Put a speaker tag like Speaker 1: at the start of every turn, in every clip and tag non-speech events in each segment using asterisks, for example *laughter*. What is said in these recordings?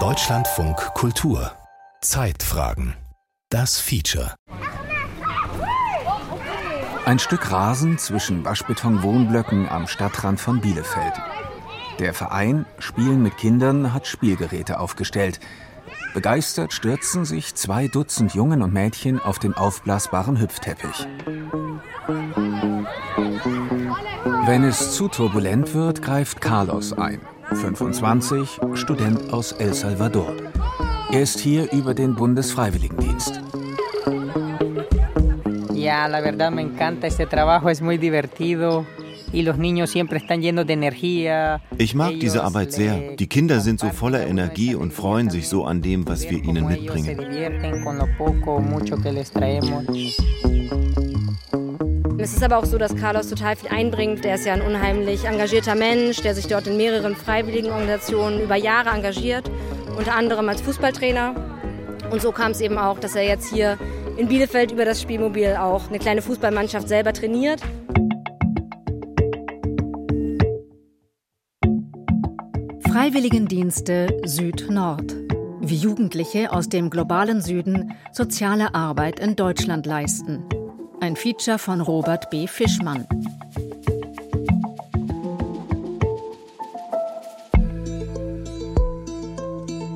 Speaker 1: Deutschlandfunk Kultur Zeitfragen Das Feature
Speaker 2: Ein Stück Rasen zwischen Waschbeton-Wohnblöcken am Stadtrand von Bielefeld. Der Verein Spielen mit Kindern hat Spielgeräte aufgestellt. Begeistert stürzen sich zwei Dutzend Jungen und Mädchen auf den aufblasbaren Hüpfteppich. Wenn es zu turbulent wird, greift Carlos ein. 25, Student aus El Salvador. Er ist hier über den Bundesfreiwilligendienst.
Speaker 3: Ja, la verdad me encanta este trabajo, es muy divertido.
Speaker 4: Ich mag diese Arbeit sehr. Die Kinder sind so voller Energie und freuen sich so an dem, was wir ihnen mitbringen.
Speaker 5: Es ist aber auch so, dass Carlos total viel einbringt. Der ist ja ein unheimlich engagierter Mensch, der sich dort in mehreren freiwilligen Organisationen über Jahre engagiert, unter anderem als Fußballtrainer. Und so kam es eben auch, dass er jetzt hier in Bielefeld über das Spielmobil auch eine kleine Fußballmannschaft selber trainiert.
Speaker 6: Freiwilligendienste Süd-Nord. Wie Jugendliche aus dem globalen Süden soziale Arbeit in Deutschland leisten. Ein Feature von Robert B. Fischmann.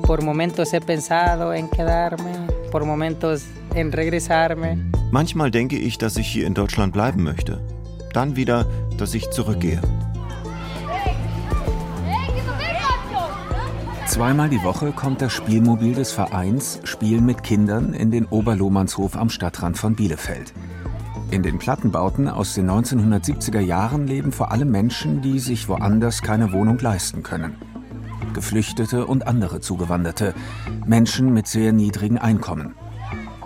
Speaker 3: Por momentos he pensado en quedarme, por momentos en regresarme.
Speaker 4: Manchmal denke ich, dass ich hier in Deutschland bleiben möchte. Dann wieder, dass ich zurückgehe.
Speaker 2: Zweimal die Woche kommt das Spielmobil des Vereins Spielen mit Kindern in den Oberlohmannshof am Stadtrand von Bielefeld. In den Plattenbauten aus den 1970er Jahren leben vor allem Menschen, die sich woanders keine Wohnung leisten können. Geflüchtete und andere Zugewanderte, Menschen mit sehr niedrigen Einkommen.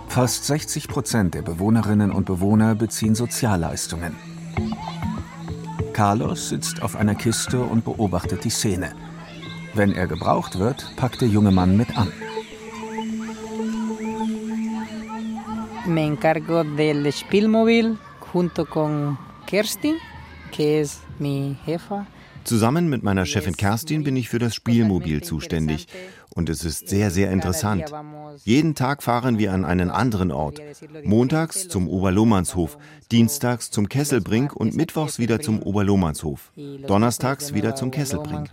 Speaker 2: Fast 60 Prozent der Bewohnerinnen und Bewohner beziehen Sozialleistungen. Carlos sitzt auf einer Kiste und beobachtet die Szene. Wenn er gebraucht wird, packt der junge Mann mit an.
Speaker 3: Me encargo del Spielmobil junto con Kerstin, que es mi jefa.
Speaker 4: Zusammen mit meiner Chefin Kerstin bin ich für das Spielmobil zuständig. Und es ist sehr, sehr interessant. Jeden Tag fahren wir an einen anderen Ort. Montags zum Oberlohmannshof, dienstags zum Kesselbrink und mittwochs wieder zum Oberlohmannshof. Donnerstags wieder zum Kesselbrink.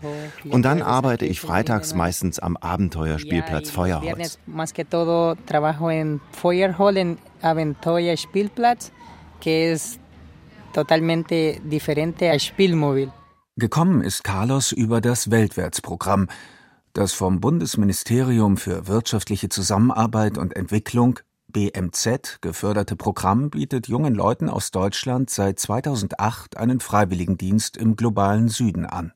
Speaker 4: Und dann arbeite ich freitags meistens am Abenteuerspielplatz Feuerholz.
Speaker 2: Gekommen ist Carlos über das Weltwärtsprogramm, das vom Bundesministerium für wirtschaftliche Zusammenarbeit und Entwicklung BMZ geförderte Programm bietet jungen Leuten aus Deutschland seit 2008 einen Freiwilligendienst im globalen Süden an.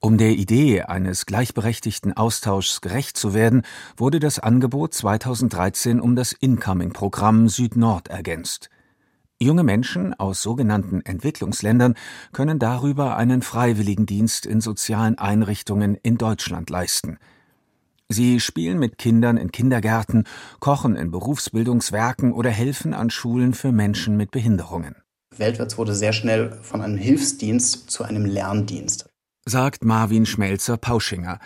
Speaker 2: Um der Idee eines gleichberechtigten Austauschs gerecht zu werden, wurde das Angebot 2013 um das Incoming-Programm Süd-Nord ergänzt. Junge Menschen aus sogenannten Entwicklungsländern können darüber einen Freiwilligendienst in sozialen Einrichtungen in Deutschland leisten. Sie spielen mit Kindern in Kindergärten, kochen in Berufsbildungswerken oder helfen an Schulen für Menschen mit Behinderungen.
Speaker 7: Weltwärts wurde sehr schnell von einem Hilfsdienst zu einem Lerndienst.
Speaker 2: Sagt Marvin Schmelzer-Pauschinger.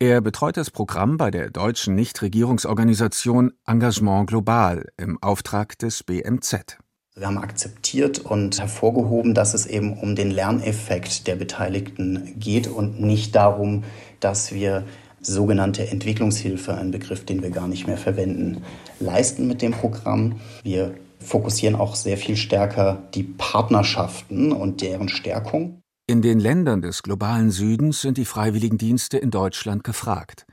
Speaker 2: Er betreut das Programm bei der deutschen Nichtregierungsorganisation Engagement Global im Auftrag des BMZ.
Speaker 7: Wir haben akzeptiert und hervorgehoben, dass es eben um den Lerneffekt der Beteiligten geht und nicht darum, dass wir sogenannte Entwicklungshilfe, ein Begriff, den wir gar nicht mehr verwenden, leisten mit dem Programm. Wir fokussieren auch sehr viel stärker die Partnerschaften und deren Stärkung.
Speaker 2: In den Ländern des globalen Südens sind die Freiwilligendienste in Deutschland gefragt.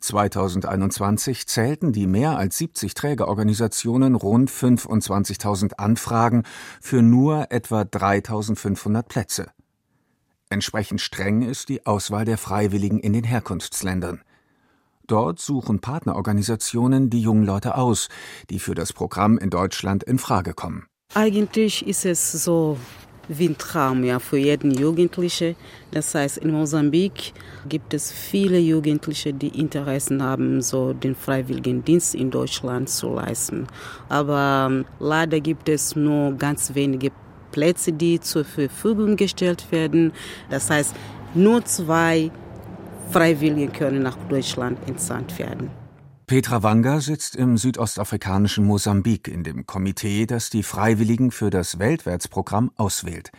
Speaker 2: 2021 zählten die mehr als 70 Trägerorganisationen rund 25.000 Anfragen für nur etwa 3.500 Plätze. Entsprechend streng ist die Auswahl der Freiwilligen in den Herkunftsländern. Dort suchen Partnerorganisationen die jungen Leute aus, die für das Programm in Deutschland in Frage kommen.
Speaker 8: Eigentlich ist es so wie ein Traum ja, für jeden Jugendlichen. Das heißt, in Mosambik gibt es viele Jugendliche, die Interessen haben, so den Freiwilligendienst in Deutschland zu leisten. Aber ähm, leider gibt es nur ganz wenige Plätze, die zur Verfügung gestellt werden. Das heißt, nur zwei Freiwillige können nach Deutschland entsandt werden.
Speaker 2: Petra Wanga sitzt im südostafrikanischen Mosambik in dem Komitee, das die Freiwilligen für das Weltwärtsprogramm auswählt.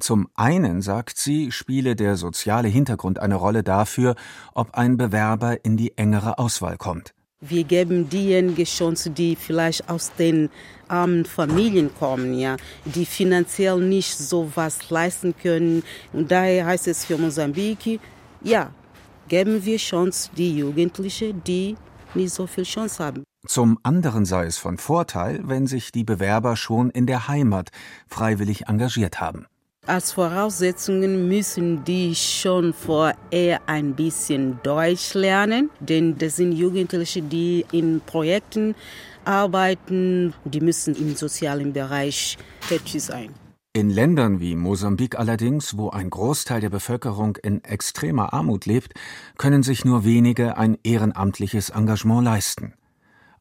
Speaker 2: Zum einen, sagt sie, spiele der soziale Hintergrund eine Rolle dafür, ob ein Bewerber in die engere Auswahl kommt.
Speaker 8: Wir geben diejenigen Chance, die vielleicht aus den armen Familien kommen, ja, die finanziell nicht so was leisten können. Und daher heißt es für Mosambik, ja, geben wir Chance die Jugendlichen, die nicht so viel Chance haben.
Speaker 2: Zum anderen sei es von Vorteil, wenn sich die Bewerber schon in der Heimat freiwillig engagiert haben.
Speaker 8: Als Voraussetzungen müssen die schon vorher ein bisschen Deutsch lernen, denn das sind Jugendliche, die in Projekten arbeiten, die müssen im sozialen Bereich tätig sein.
Speaker 2: In Ländern wie Mosambik allerdings, wo ein Großteil der Bevölkerung in extremer Armut lebt, können sich nur wenige ein ehrenamtliches Engagement leisten.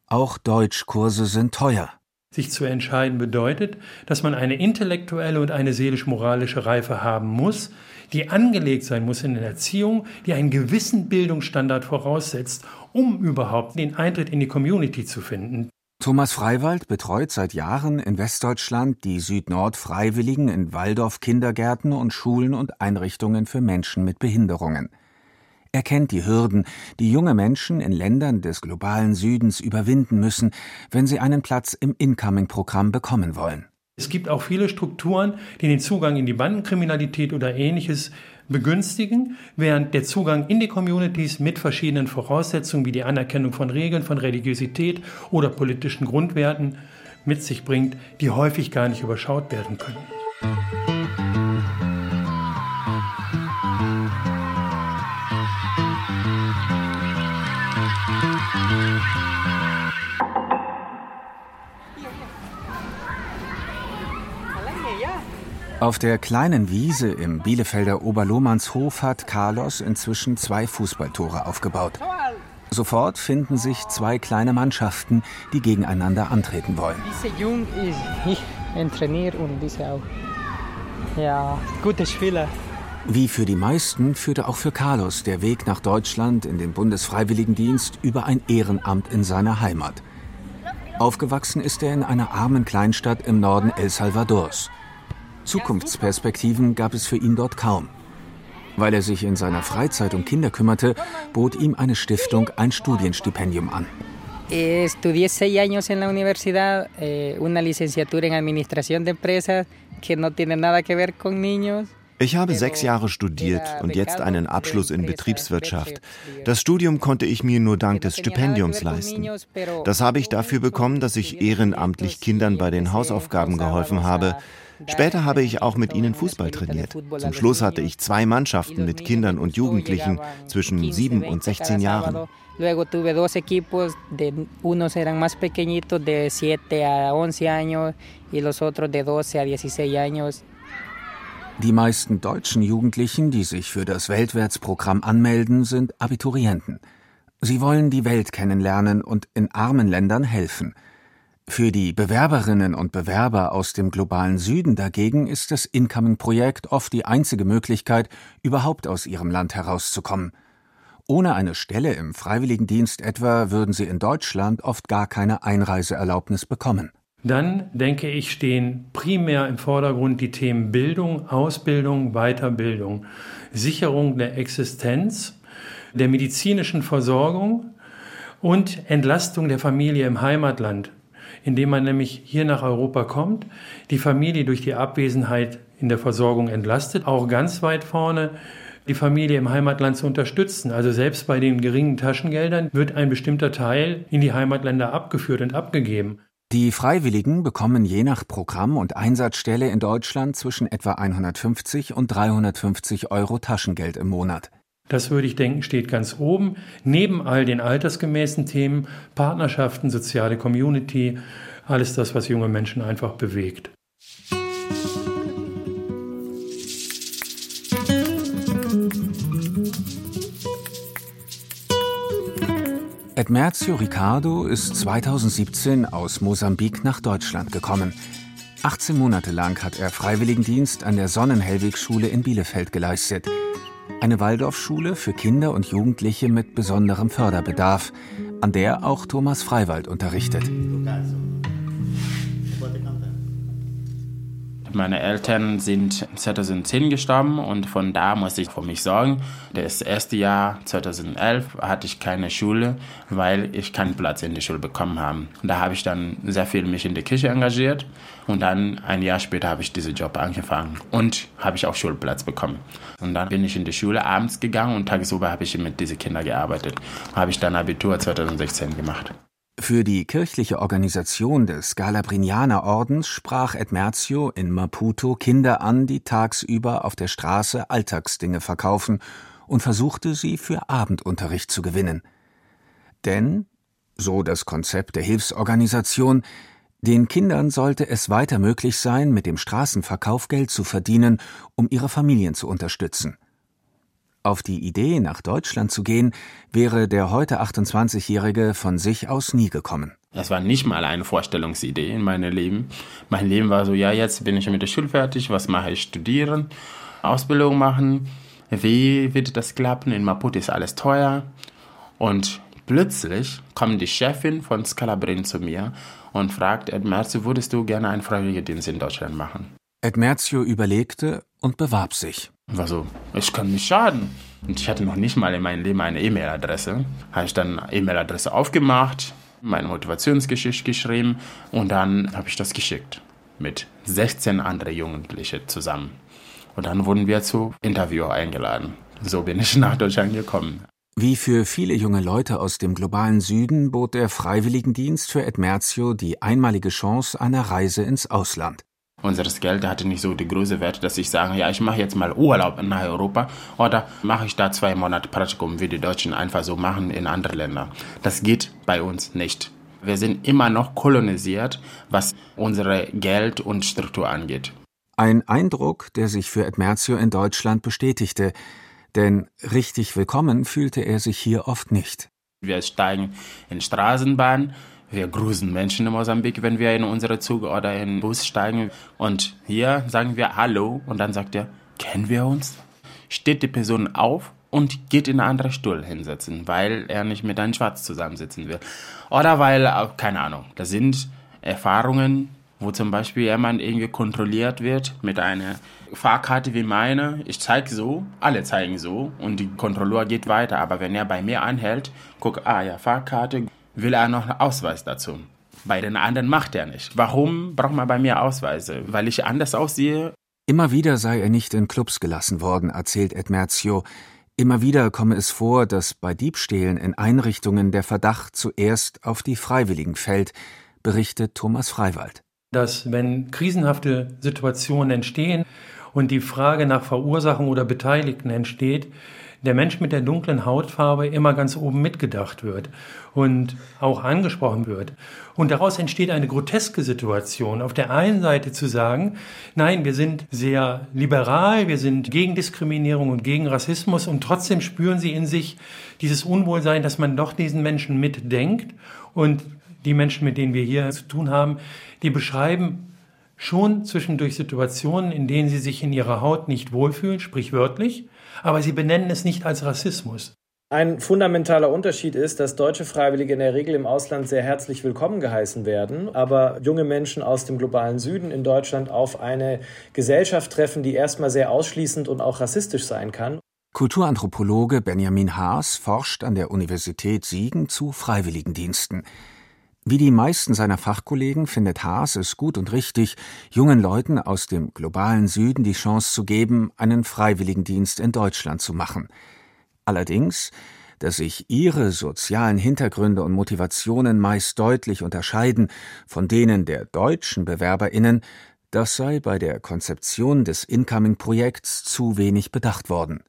Speaker 2: Auch Deutschkurse sind teuer.
Speaker 9: Sich zu entscheiden bedeutet, dass man eine intellektuelle und eine seelisch-moralische Reife haben muss, die angelegt sein muss in der Erziehung, die einen gewissen Bildungsstandard voraussetzt, um überhaupt den Eintritt in die Community zu finden.
Speaker 2: Thomas Freiwald betreut seit Jahren in Westdeutschland die Süd-Nord-Freiwilligen in Waldorf-Kindergärten und Schulen und Einrichtungen für Menschen mit Behinderungen. Er kennt die Hürden, die junge Menschen in Ländern des globalen Südens überwinden müssen, wenn sie einen Platz im Incoming-Programm bekommen wollen.
Speaker 9: Es gibt auch viele Strukturen, die den Zugang in die Bandenkriminalität oder ähnliches begünstigen, während der Zugang in die Communities mit verschiedenen Voraussetzungen wie die Anerkennung von Regeln, von Religiosität oder politischen Grundwerten mit sich bringt, die häufig gar nicht überschaut werden können.
Speaker 2: Auf der kleinen Wiese im Bielefelder Oberlohmannshof hat Carlos inzwischen zwei Fußballtore aufgebaut. Sofort finden sich zwei kleine Mannschaften, die gegeneinander antreten wollen.
Speaker 3: Diese Jung ist ich trainiere und diese auch. Ja, gute Spieler.
Speaker 2: Wie für die meisten führte auch für Carlos der Weg nach Deutschland in den Bundesfreiwilligendienst über ein Ehrenamt in seiner Heimat. Aufgewachsen ist er in einer armen Kleinstadt im Norden El Salvadors. Zukunftsperspektiven gab es für ihn dort kaum. Weil er sich in seiner Freizeit um Kinder kümmerte, bot ihm eine Stiftung ein Studienstipendium an.
Speaker 3: Estudié seis años en la universidad, eh, una licenciatura en administración de empresas que no tiene nada que ver con niños.
Speaker 4: Ich habe sechs Jahre studiert und jetzt einen Abschluss in Betriebswirtschaft. Das Studium konnte ich mir nur dank des Stipendiums leisten. Das habe ich dafür bekommen, dass ich ehrenamtlich Kindern bei den Hausaufgaben geholfen habe. Später habe ich auch mit ihnen Fußball trainiert. Zum Schluss hatte ich zwei Mannschaften mit Kindern und Jugendlichen zwischen 7 und 16 Jahren.
Speaker 3: Luego tuve dos equipos, de, unos eran más pequeñitos de 7 a 11 años y los otros de 12 a 16 años.
Speaker 2: Die meisten deutschen Jugendlichen, die sich für das Weltwärtsprogramm anmelden, sind Abiturienten. Sie wollen die Welt kennenlernen und in armen Ländern helfen. Für die Bewerberinnen und Bewerber aus dem globalen Süden dagegen ist das Incoming-Projekt oft die einzige Möglichkeit, überhaupt aus ihrem Land herauszukommen. Ohne eine Stelle im Freiwilligendienst etwa würden sie in Deutschland oft gar keine Einreiseerlaubnis bekommen.
Speaker 9: Dann, denke ich, stehen primär im Vordergrund die Themen Bildung, Ausbildung, Weiterbildung, Sicherung der Existenz, der medizinischen Versorgung und Entlastung der Familie im Heimatland indem man nämlich hier nach Europa kommt, die Familie durch die Abwesenheit in der Versorgung entlastet, auch ganz weit vorne die Familie im Heimatland zu unterstützen. Also selbst bei den geringen Taschengeldern wird ein bestimmter Teil in die Heimatländer abgeführt und abgegeben.
Speaker 2: Die Freiwilligen bekommen je nach Programm und Einsatzstelle in Deutschland zwischen etwa 150 und 350 Euro Taschengeld im Monat.
Speaker 9: Das würde ich denken, steht ganz oben, neben all den altersgemäßen Themen, Partnerschaften, soziale Community, alles das, was junge Menschen einfach bewegt.
Speaker 2: Edmerzio Ricardo ist 2017 aus Mosambik nach Deutschland gekommen. 18 Monate lang hat er Freiwilligendienst an der Sonnenhellwig-Schule in Bielefeld geleistet. Eine Waldorfschule für Kinder und Jugendliche mit besonderem Förderbedarf, an der auch Thomas Freiwald unterrichtet.
Speaker 10: Meine Eltern sind 2010 gestorben und von da muss ich für mich sorgen. Das erste Jahr 2011 hatte ich keine Schule, weil ich keinen Platz in der Schule bekommen habe. Da habe ich dann sehr viel mich in der Kirche engagiert und dann ein Jahr später habe ich diesen Job angefangen und habe ich auch Schulplatz bekommen. Und dann bin ich in die Schule abends gegangen und tagsüber habe ich mit diesen Kindern gearbeitet. Habe ich dann Abitur 2016 gemacht.
Speaker 2: Für die kirchliche Organisation des Scalabrinianer-Ordens sprach Edmerzio in Maputo Kinder an, die tagsüber auf der Straße Alltagsdinge verkaufen und versuchte sie für Abendunterricht zu gewinnen. Denn, so das Konzept der Hilfsorganisation, den Kindern sollte es weiter möglich sein, mit dem Straßenverkauf Geld zu verdienen, um ihre Familien zu unterstützen. Auf die Idee, nach Deutschland zu gehen, wäre der heute 28-Jährige von sich aus nie gekommen.
Speaker 10: Das war nicht mal eine Vorstellungsidee in meinem Leben. Mein Leben war so, ja, jetzt bin ich mit der Schule fertig, was mache ich? Studieren, Ausbildung machen. Wie wird das klappen? In Maputo ist alles teuer. Und plötzlich kommt die Chefin von Scalabrin zu mir und fragt, Edmerzio, würdest du gerne einen Freiwilligendienst in Deutschland machen?
Speaker 2: Edmerzio überlegte und bewarb sich.
Speaker 10: War so, ich kann nicht schaden. Und ich hatte noch nicht mal in meinem Leben eine E-Mail-Adresse. Habe ich dann E-Mail-Adresse aufgemacht, meine Motivationsgeschichte geschrieben und dann habe ich das geschickt. Mit 16 anderen Jugendlichen zusammen. Und dann wurden wir zu Interview eingeladen. So bin ich nach Deutschland gekommen.
Speaker 2: Wie für viele junge Leute aus dem globalen Süden bot der Freiwilligendienst für Edmerzio die einmalige Chance einer Reise ins Ausland.
Speaker 10: Unseres Geld hatte nicht so die große Wert, dass ich sage, ja, ich mache jetzt mal Urlaub nach Europa oder mache ich da zwei Monate Praktikum, wie die Deutschen einfach so machen in andere Länder. Das geht bei uns nicht. Wir sind immer noch kolonisiert, was unsere Geld und Struktur angeht.
Speaker 2: Ein Eindruck, der sich für Edmerzio in Deutschland bestätigte, denn richtig willkommen fühlte er sich hier oft nicht.
Speaker 10: Wir steigen in Straßenbahn, wir grüßen Menschen in Mosambik, wenn wir in unsere Zug oder in den Bus steigen. Und hier sagen wir Hallo und dann sagt er, kennen wir uns? Steht die Person auf und geht in einen anderen Stuhl hinsetzen, weil er nicht mit einem Schwarz zusammensitzen will. Oder weil, keine Ahnung, das sind Erfahrungen, wo zum Beispiel jemand irgendwie kontrolliert wird mit einer Fahrkarte wie meine. Ich zeige so, alle zeigen so und die Kontrolleur geht weiter. Aber wenn er bei mir anhält, guck, ah ja, Fahrkarte, will er noch einen Ausweis dazu. Bei den anderen macht er nicht. Warum braucht man bei mir Ausweise? Weil ich anders aussehe?
Speaker 2: Immer wieder sei er nicht in Clubs gelassen worden, erzählt Edmerzio. Immer wieder komme es vor, dass bei Diebstählen in Einrichtungen der Verdacht zuerst auf die Freiwilligen fällt, berichtet Thomas Freiwald.
Speaker 9: Dass, wenn krisenhafte Situationen entstehen und die Frage nach Verursachung oder Beteiligten entsteht, der Mensch mit der dunklen Hautfarbe immer ganz oben mitgedacht wird und auch angesprochen wird. Und daraus entsteht eine groteske Situation. Auf der einen Seite zu sagen, nein, wir sind sehr liberal, wir sind gegen Diskriminierung und gegen Rassismus und trotzdem spüren sie in sich dieses Unwohlsein, dass man doch diesen Menschen mitdenkt und die Menschen, mit denen wir hier zu tun haben, die beschreiben schon zwischendurch Situationen, in denen sie sich in ihrer Haut nicht wohlfühlen, sprichwörtlich, aber sie benennen es nicht als Rassismus.
Speaker 11: Ein fundamentaler Unterschied ist, dass deutsche Freiwillige in der Regel im Ausland sehr herzlich willkommen geheißen werden, aber junge Menschen aus dem globalen Süden in Deutschland auf eine Gesellschaft treffen, die erstmal sehr ausschließend und auch rassistisch sein kann.
Speaker 2: Kulturanthropologe Benjamin Haas forscht an der Universität Siegen zu Freiwilligendiensten. Wie die meisten seiner Fachkollegen findet Haas es gut und richtig, jungen Leuten aus dem globalen Süden die Chance zu geben, einen Freiwilligendienst in Deutschland zu machen. Allerdings, dass sich ihre sozialen Hintergründe und Motivationen meist deutlich unterscheiden von denen der deutschen Bewerberinnen, das sei bei der Konzeption des Incoming-Projekts zu wenig bedacht worden.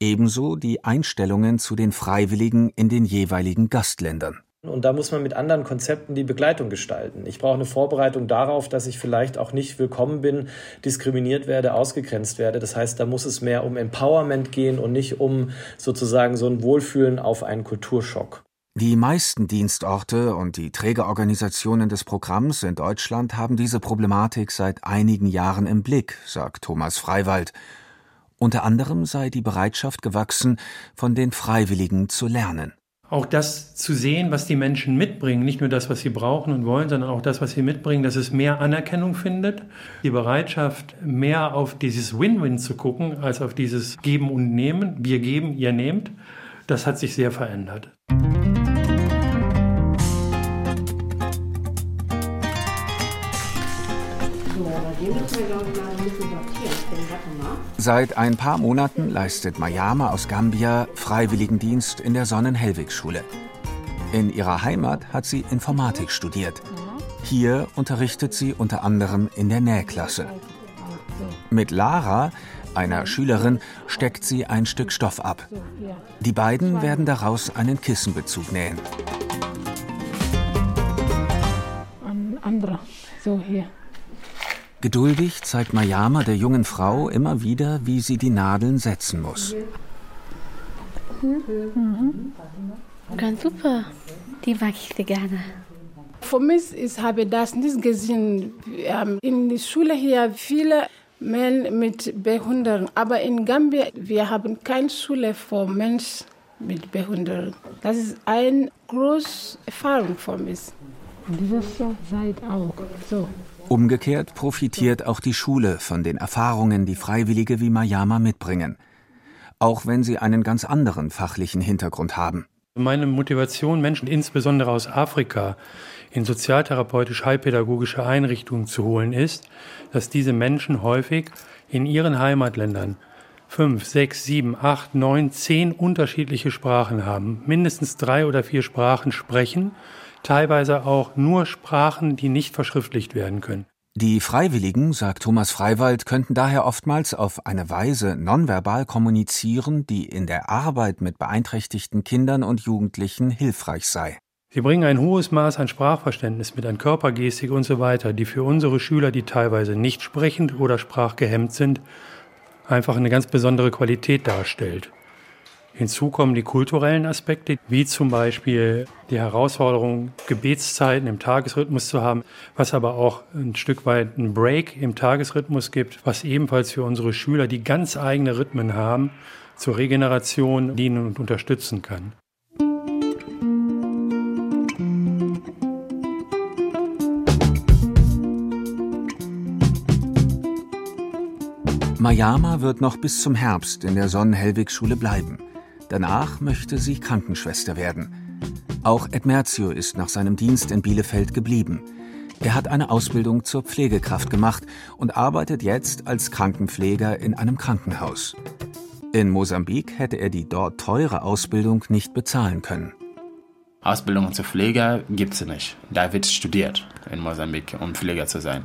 Speaker 2: Ebenso die Einstellungen zu den Freiwilligen in den jeweiligen Gastländern.
Speaker 11: Und da muss man mit anderen Konzepten die Begleitung gestalten. Ich brauche eine Vorbereitung darauf, dass ich vielleicht auch nicht willkommen bin, diskriminiert werde, ausgegrenzt werde. Das heißt, da muss es mehr um Empowerment gehen und nicht um sozusagen so ein Wohlfühlen auf einen Kulturschock.
Speaker 2: Die meisten Dienstorte und die Trägerorganisationen des Programms in Deutschland haben diese Problematik seit einigen Jahren im Blick, sagt Thomas Freiwald. Unter anderem sei die Bereitschaft gewachsen, von den Freiwilligen zu lernen.
Speaker 9: Auch das zu sehen, was die Menschen mitbringen, nicht nur das, was sie brauchen und wollen, sondern auch das, was sie mitbringen, dass es mehr Anerkennung findet. Die Bereitschaft, mehr auf dieses Win-Win zu gucken, als auf dieses Geben und Nehmen. Wir geben, ihr nehmt. Das hat sich sehr verändert.
Speaker 2: Seit ein paar Monaten leistet Mayama aus Gambia Freiwilligendienst in der Sonnenhellwig-Schule. In ihrer Heimat hat sie Informatik studiert. Hier unterrichtet sie unter anderem in der Nähklasse. Mit Lara, einer Schülerin, steckt sie ein Stück Stoff ab. Die beiden werden daraus einen Kissenbezug nähen.
Speaker 12: Ein anderer, so hier.
Speaker 2: Geduldig zeigt Mayama der jungen Frau immer wieder, wie sie die Nadeln setzen muss.
Speaker 12: Mhm.
Speaker 13: Ganz super. Die mag ich sehr gerne.
Speaker 12: Für mich ich habe das nicht gesehen. In der Schule hier viele Menschen mit Behinderung, aber in Gambia wir haben keine Schule für Menschen mit Behinderung. Das ist eine große Erfahrung für mich. Diese Seite auch so.
Speaker 2: Umgekehrt profitiert auch die Schule von den Erfahrungen, die Freiwillige wie Mayama mitbringen, auch wenn sie einen ganz anderen fachlichen Hintergrund haben.
Speaker 9: Meine Motivation, Menschen insbesondere aus Afrika in sozialtherapeutisch heilpädagogische Einrichtungen zu holen, ist, dass diese Menschen häufig in ihren Heimatländern fünf, sechs, sieben, acht, neun, zehn unterschiedliche Sprachen haben, mindestens drei oder vier Sprachen sprechen teilweise auch nur Sprachen, die nicht verschriftlicht werden können.
Speaker 2: Die Freiwilligen, sagt Thomas Freiwald, könnten daher oftmals auf eine Weise nonverbal kommunizieren, die in der Arbeit mit beeinträchtigten Kindern und Jugendlichen hilfreich sei.
Speaker 9: Sie bringen ein hohes Maß an Sprachverständnis mit, an Körpergestik und so weiter, die für unsere Schüler, die teilweise nicht sprechend oder sprachgehemmt sind, einfach eine ganz besondere Qualität darstellt. Hinzu kommen die kulturellen Aspekte, wie zum Beispiel die Herausforderung, Gebetszeiten im Tagesrhythmus zu haben, was aber auch ein Stück weit einen Break im Tagesrhythmus gibt, was ebenfalls für unsere Schüler, die ganz eigene Rhythmen haben, zur Regeneration dienen und unterstützen kann.
Speaker 2: Mayama wird noch bis zum Herbst in der Sonnenhellwig-Schule bleiben. Danach möchte sie Krankenschwester werden. Auch Edmerzio ist nach seinem Dienst in Bielefeld geblieben. Er hat eine Ausbildung zur Pflegekraft gemacht und arbeitet jetzt als Krankenpfleger in einem Krankenhaus. In Mosambik hätte er die dort teure Ausbildung nicht bezahlen können.
Speaker 10: Ausbildung zur Pfleger gibt es nicht. Da wird studiert in Mosambik, um Pfleger zu sein.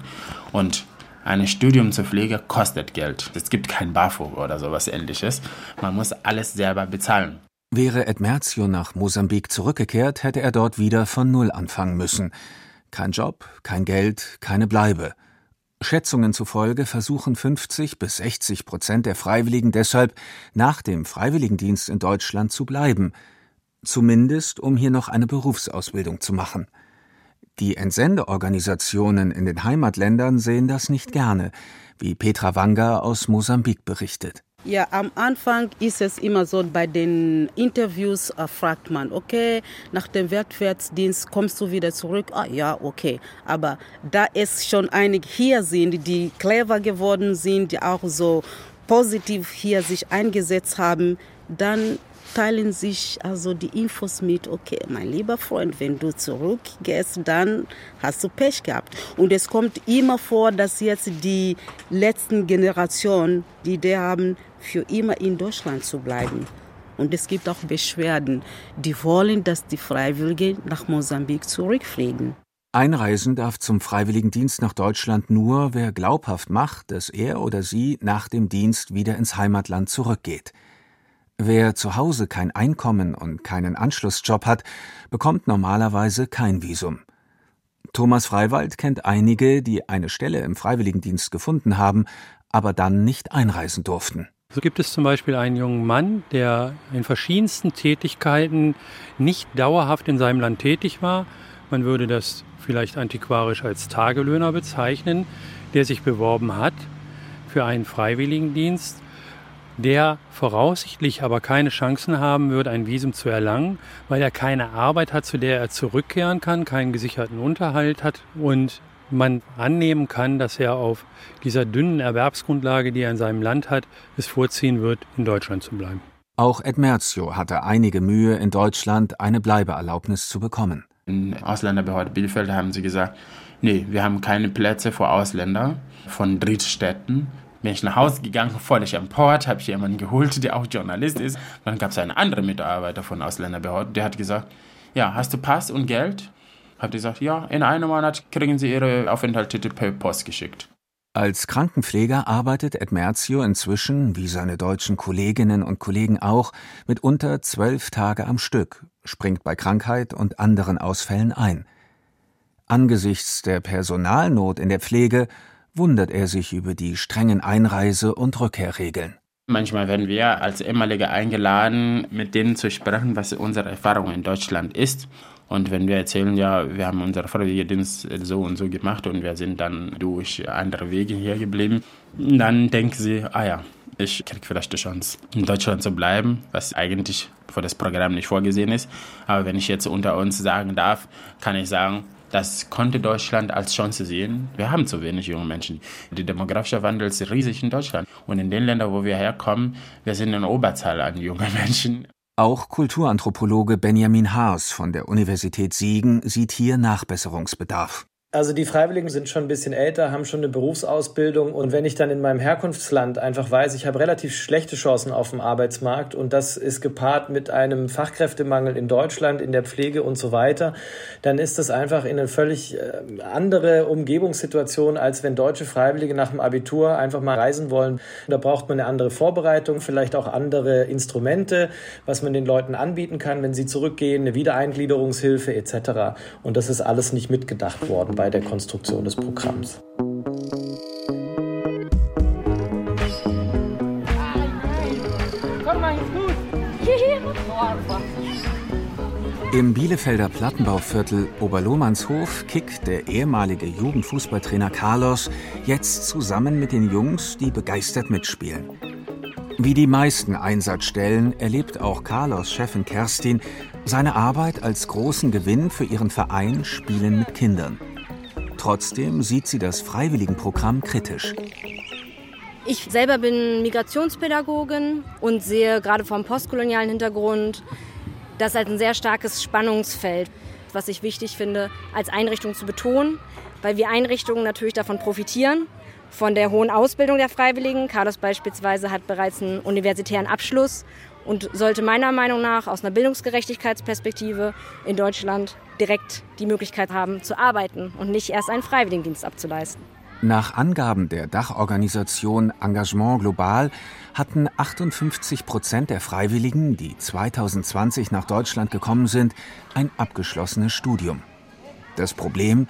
Speaker 10: Und ein Studium zur Pflege kostet Geld. Es gibt kein BAföG oder sowas ähnliches. Man muss alles selber bezahlen.
Speaker 2: Wäre Edmerzio nach Mosambik zurückgekehrt, hätte er dort wieder von Null anfangen müssen. Kein Job, kein Geld, keine Bleibe. Schätzungen zufolge versuchen 50 bis 60 Prozent der Freiwilligen deshalb, nach dem Freiwilligendienst in Deutschland zu bleiben. Zumindest, um hier noch eine Berufsausbildung zu machen. Die Entsendeorganisationen in den Heimatländern sehen das nicht gerne, wie Petra Wanga aus Mosambik berichtet.
Speaker 8: Ja, am Anfang ist es immer so, bei den Interviews äh, fragt man, okay, nach dem Weltwärtsdienst kommst du wieder zurück? Ah ja, okay. Aber da es schon einige hier sind, die clever geworden sind, die auch so positiv hier sich eingesetzt haben, dann teilen sich also die Infos mit, okay, mein lieber Freund, wenn du zurückgehst, dann hast du Pech gehabt. Und es kommt immer vor, dass jetzt die letzten Generationen die Idee haben, für immer in Deutschland zu bleiben. Und es gibt auch Beschwerden, die wollen, dass die Freiwilligen nach Mosambik zurückfliegen.
Speaker 2: Einreisen darf zum Freiwilligendienst nach Deutschland nur, wer glaubhaft macht, dass er oder sie nach dem Dienst wieder ins Heimatland zurückgeht. Wer zu Hause kein Einkommen und keinen Anschlussjob hat, bekommt normalerweise kein Visum. Thomas Freiwald kennt einige, die eine Stelle im Freiwilligendienst gefunden haben, aber dann nicht einreisen durften.
Speaker 9: So gibt es zum Beispiel einen jungen Mann, der in verschiedensten Tätigkeiten nicht dauerhaft in seinem Land tätig war. Man würde das vielleicht antiquarisch als Tagelöhner bezeichnen, der sich beworben hat für einen Freiwilligendienst der voraussichtlich aber keine Chancen haben wird, ein Visum zu erlangen, weil er keine Arbeit hat, zu der er zurückkehren kann, keinen gesicherten Unterhalt hat und man annehmen kann, dass er auf dieser dünnen Erwerbsgrundlage, die er in seinem Land hat, es vorziehen wird, in Deutschland zu bleiben.
Speaker 2: Auch Ed Merzio hatte einige Mühe, in Deutschland eine Bleibeerlaubnis zu bekommen.
Speaker 10: In Ausländerbehörde Bielefeld haben sie gesagt, nee, wir haben keine Plätze für Ausländer von Drittstädten. Bin ich nach Hause gegangen, völlig empört, habe ich jemanden geholt, der auch Journalist ist. Dann gab es einen anderen Mitarbeiter von Ausländerbehörde, der hat gesagt, ja, hast du Pass und Geld? Ihr gesagt, ja, in einem Monat kriegen Sie Ihre Aufenthaltstitel per Post geschickt.
Speaker 2: Als Krankenpfleger arbeitet Ed Merzio inzwischen, wie seine deutschen Kolleginnen und Kollegen auch, mitunter zwölf Tage am Stück, springt bei Krankheit und anderen Ausfällen ein. Angesichts der Personalnot in der Pflege wundert er sich über die strengen Einreise- und Rückkehrregeln.
Speaker 10: Manchmal werden wir als Ehemalige eingeladen, mit denen zu sprechen, was unsere Erfahrung in Deutschland ist. Und wenn wir erzählen, ja, wir haben unseren Freiwilligendienst so und so gemacht und wir sind dann durch andere Wege hier geblieben, dann denken sie, ah ja, ich kriege vielleicht die Chance, in Deutschland zu bleiben, was eigentlich für das Programm nicht vorgesehen ist. Aber wenn ich jetzt unter uns sagen darf, kann ich sagen, das konnte Deutschland als Chance sehen. Wir haben zu wenig junge Menschen. Der demografische Wandel ist riesig in Deutschland. Und in den Ländern, wo wir herkommen, wir sind in Oberzahl an jungen *laughs* Menschen.
Speaker 2: Auch Kulturanthropologe Benjamin Haas von der Universität Siegen sieht hier Nachbesserungsbedarf.
Speaker 11: Also die Freiwilligen sind schon ein bisschen älter, haben schon eine Berufsausbildung und wenn ich dann in meinem Herkunftsland einfach weiß, ich habe relativ schlechte Chancen auf dem Arbeitsmarkt und das ist gepaart mit einem Fachkräftemangel in Deutschland, in der Pflege und so weiter, dann ist das einfach in eine völlig äh, andere Umgebungssituation, als wenn deutsche Freiwillige nach dem Abitur einfach mal reisen wollen. Da braucht man eine andere Vorbereitung, vielleicht auch andere Instrumente, was man den Leuten anbieten kann, wenn sie zurückgehen, eine Wiedereingliederungshilfe etc. Und das ist alles nicht mitgedacht worden bei der Konstruktion des Programms.
Speaker 2: Im Bielefelder Plattenbauviertel Oberlohmannshof kickt der ehemalige Jugendfußballtrainer Carlos jetzt zusammen mit den Jungs, die begeistert mitspielen. Wie die meisten Einsatzstellen erlebt auch Carlos Chefin Kerstin seine Arbeit als großen Gewinn für ihren Verein Spielen mit Kindern. Trotzdem sieht sie das Freiwilligenprogramm kritisch.
Speaker 5: Ich selber bin Migrationspädagogin und sehe gerade vom postkolonialen Hintergrund das als ein sehr starkes Spannungsfeld, was ich wichtig finde, als Einrichtung zu betonen, weil wir Einrichtungen natürlich davon profitieren, von der hohen Ausbildung der Freiwilligen. Carlos beispielsweise hat bereits einen universitären Abschluss und sollte meiner Meinung nach aus einer Bildungsgerechtigkeitsperspektive in Deutschland direkt die Möglichkeit haben zu arbeiten und nicht erst einen Freiwilligendienst abzuleisten.
Speaker 2: Nach Angaben der Dachorganisation Engagement Global hatten 58 Prozent der Freiwilligen, die 2020 nach Deutschland gekommen sind, ein abgeschlossenes Studium. Das Problem,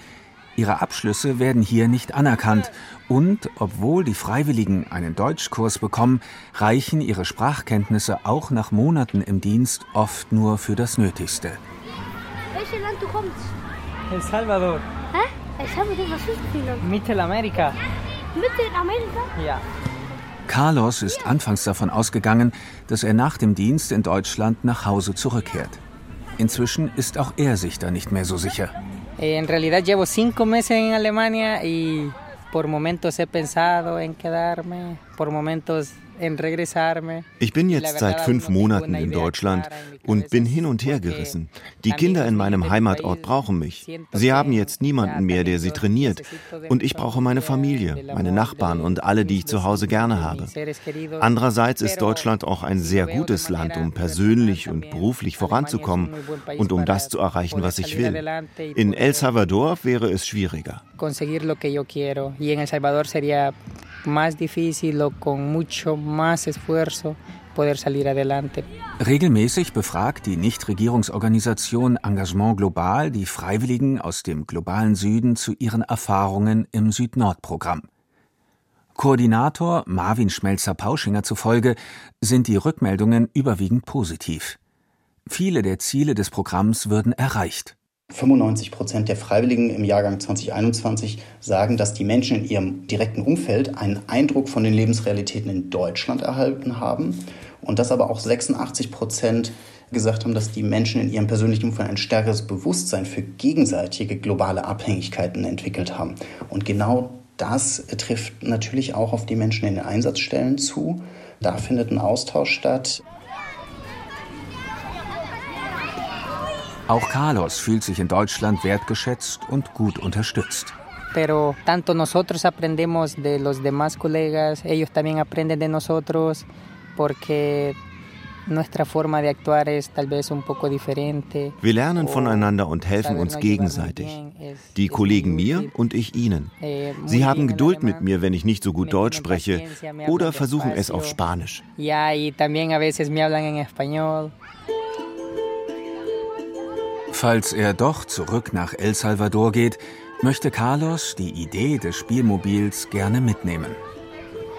Speaker 2: ihre Abschlüsse werden hier nicht anerkannt und, obwohl die Freiwilligen einen Deutschkurs bekommen, reichen ihre Sprachkenntnisse auch nach Monaten im Dienst oft nur für das Nötigste.
Speaker 13: Welches Land du kommst?
Speaker 3: El Salvador.
Speaker 13: Hä? El Salvador, was ist das für ein Land?
Speaker 3: Mittelamerika.
Speaker 13: Mittelamerika?
Speaker 3: Ja.
Speaker 2: Carlos ist anfangs davon ausgegangen, dass er nach dem Dienst in Deutschland nach Hause zurückkehrt. Inzwischen ist auch er sich da nicht mehr so sicher.
Speaker 3: En realidad llevo cinco meses en Alemania y por momentos he pensado en quedarme, por momentos
Speaker 4: Ich bin jetzt seit fünf Monaten in Deutschland und bin hin und her gerissen. Die Kinder in meinem Heimatort brauchen mich. Sie haben jetzt niemanden mehr, der sie trainiert. Und ich brauche meine Familie, meine Nachbarn und alle, die ich zu Hause gerne habe. Andererseits ist Deutschland auch ein sehr gutes Land, um persönlich und beruflich voranzukommen und um das zu erreichen, was ich will. In El Salvador wäre es schwieriger
Speaker 3: más difícil o con mucho más esfuerzo poder salir adelante.
Speaker 2: Regelmäßig befragt die Nichtregierungsorganisation Engagement Global die Freiwilligen aus dem globalen Süden zu ihren Erfahrungen im Süd-Nord-Programm. Koordinator Marvin Schmelzer-Pauschinger zufolge sind die Rückmeldungen überwiegend positiv. Viele der Ziele des Programms würden erreicht.
Speaker 7: 95 Prozent der Freiwilligen im Jahrgang 2021 sagen, dass die Menschen in ihrem direkten Umfeld einen Eindruck von den Lebensrealitäten in Deutschland erhalten haben und dass aber auch 86 Prozent gesagt haben, dass die Menschen in ihrem persönlichen Umfeld ein stärkeres Bewusstsein für gegenseitige globale Abhängigkeiten entwickelt haben. Und genau das trifft natürlich auch auf die Menschen in den Einsatzstellen zu. Da findet ein Austausch statt.
Speaker 2: Auch Carlos fühlt sich in Deutschland wertgeschätzt und gut unterstützt.
Speaker 3: Pero tanto nosotros aprendemos de los demás colegas, ellos también aprenden de nosotros, porque nuestra forma de actuar es tal vez un poco diferente.
Speaker 4: Wir lernen voneinander und helfen uns gegenseitig. Die Kollegen mir und ich ihnen.
Speaker 3: Eh,
Speaker 4: Sie haben Geduld mit mir, wenn ich nicht so gut Deutsch spreche oder versuchen es auf Spanisch.
Speaker 3: Ja, y también a veces me hablan en español.
Speaker 2: Falls er doch zurück nach El Salvador geht, möchte Carlos die Idee des Spielmobils gerne mitnehmen.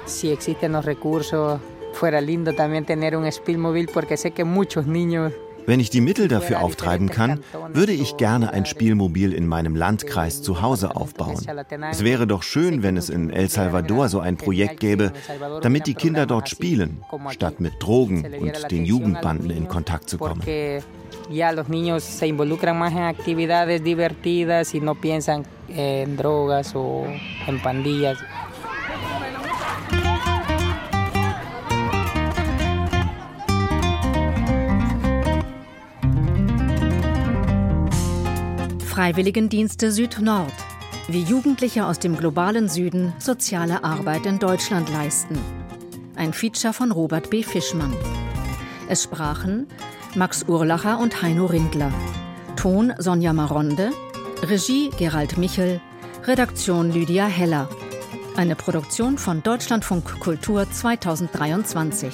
Speaker 3: Si existen los recursos, fuera lindo también tener un Spielmobil porque sé que muchos niños
Speaker 4: Wenn ich die Mittel dafür auftreiben kann, würde ich gerne ein Spielmobil in meinem Landkreis zu Hause aufbauen. Es wäre doch schön, wenn es in El Salvador so ein Projekt gäbe, damit die Kinder dort spielen, statt mit Drogen und den Jugendbanden in Kontakt zu kommen.
Speaker 3: ya los niños se involucran más en actividades divertidas y no piensan en drogas o en pandillas.
Speaker 6: Freiwilligendienste Süd-Nord. Wie Jugendliche aus dem globalen Süden soziale Arbeit in Deutschland leisten. Ein Feature von Robert B. Fischmann. Es sprachen Max Urlacher und Heino Rindler. Ton Sonja Maronde. Regie Gerald Michel. Redaktion Lydia Heller. Eine Produktion von Deutschlandfunk Kultur 2023.